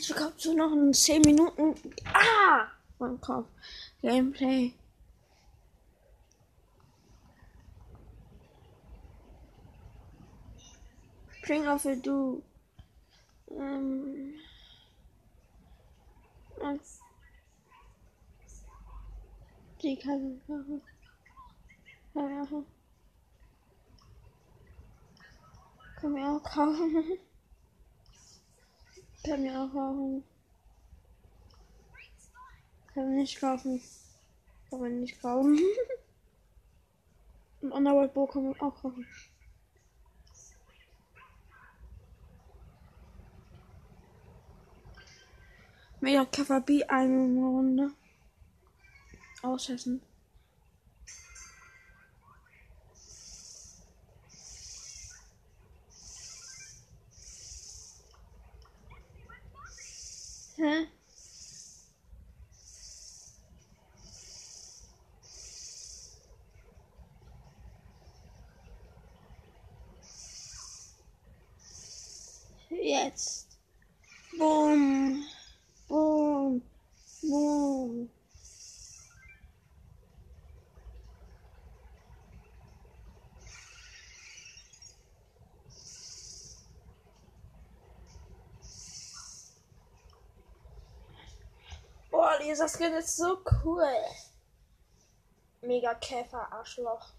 Ich bekomme so noch in 10 Minuten. Ah! Mein Kopf. Gameplay. Bring auf du. Ähm. Was? Die kann ich. Können wir auch kaufen. Können wir auch kaufen. Können wir nicht kaufen. Können wir nicht kaufen. Ein Underworld Bow können wir auch kaufen. Mega Kaffer B eine Runde. Auschessen. Hä? Jetzt. Boom. Boom. Boom. Dieser Skin ist so cool. Mega Käfer, Arschloch.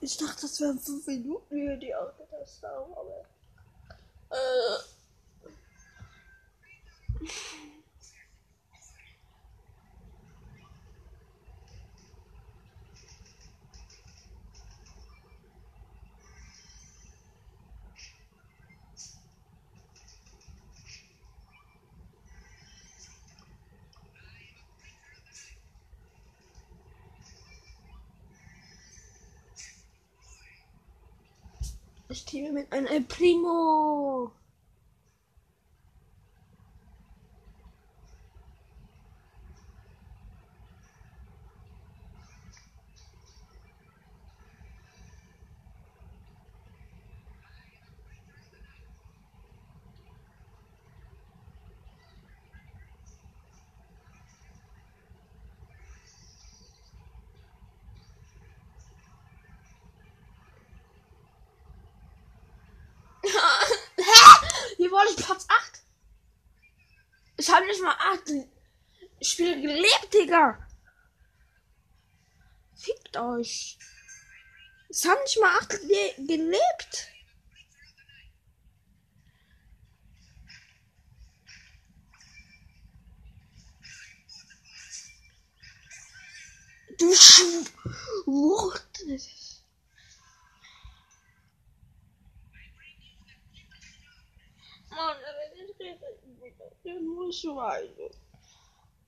Ich dachte, das wären 5 Minuten, wie wir die aufgetestet haben, aber. Äh. Ich teame mit einem Primo. Hier wurde ich Platz 8. Ich habe nicht mal 8 Spiele gelebt, Digga. Fickt euch. Ich habe nicht mal 8 ge gelebt. Du Schwuchtel. Schweine.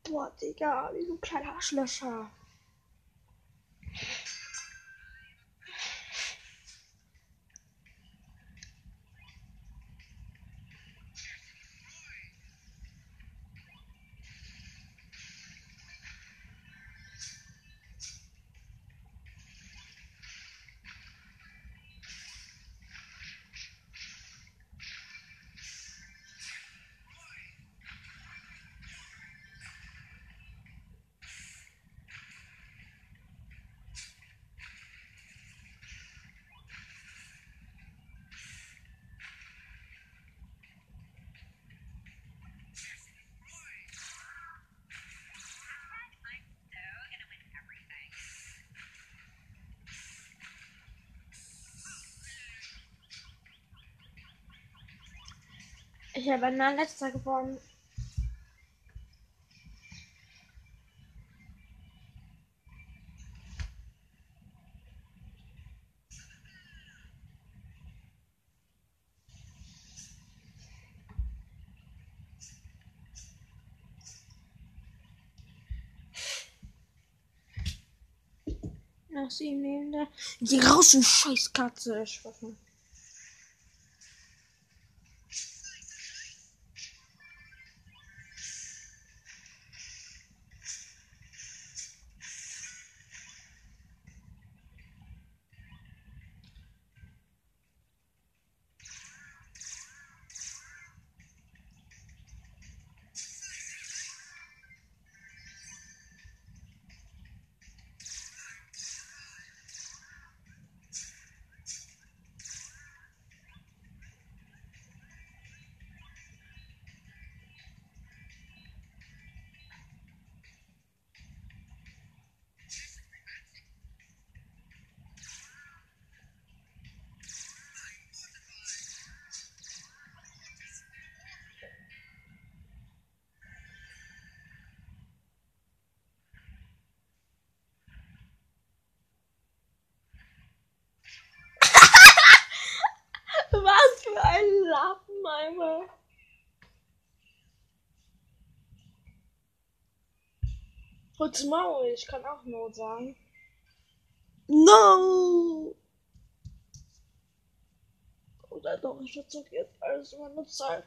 Boah, Digga, wie so ein kleiner Arschlöcher. Ich habe ein letzter geworden. Nach sieben Leben Geh raus, du Scheißkatze. Ich Kurz Maul, ich kann auch nur sagen. No! Oder doch, ich verzog jetzt alles über eine Zahl.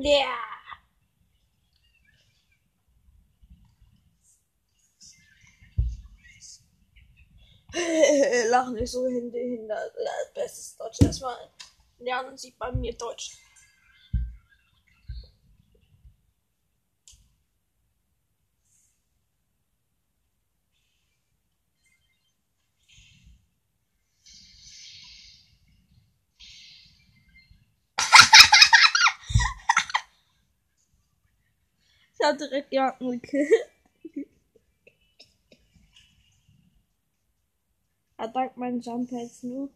Ja. Lach nicht so hinter. Bestes Deutsch erstmal lernen Sie bei mir Deutsch. Hab direkt jemanden gekillt. Er dankt meinen Jump jetzt nur.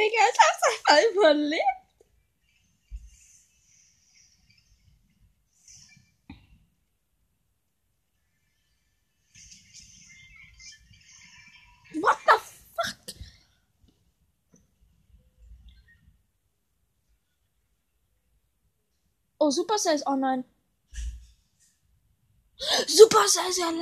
Digga, ich hab's einfach überlebt. What the fuck? Oh, Super ist online. Supercell ist ja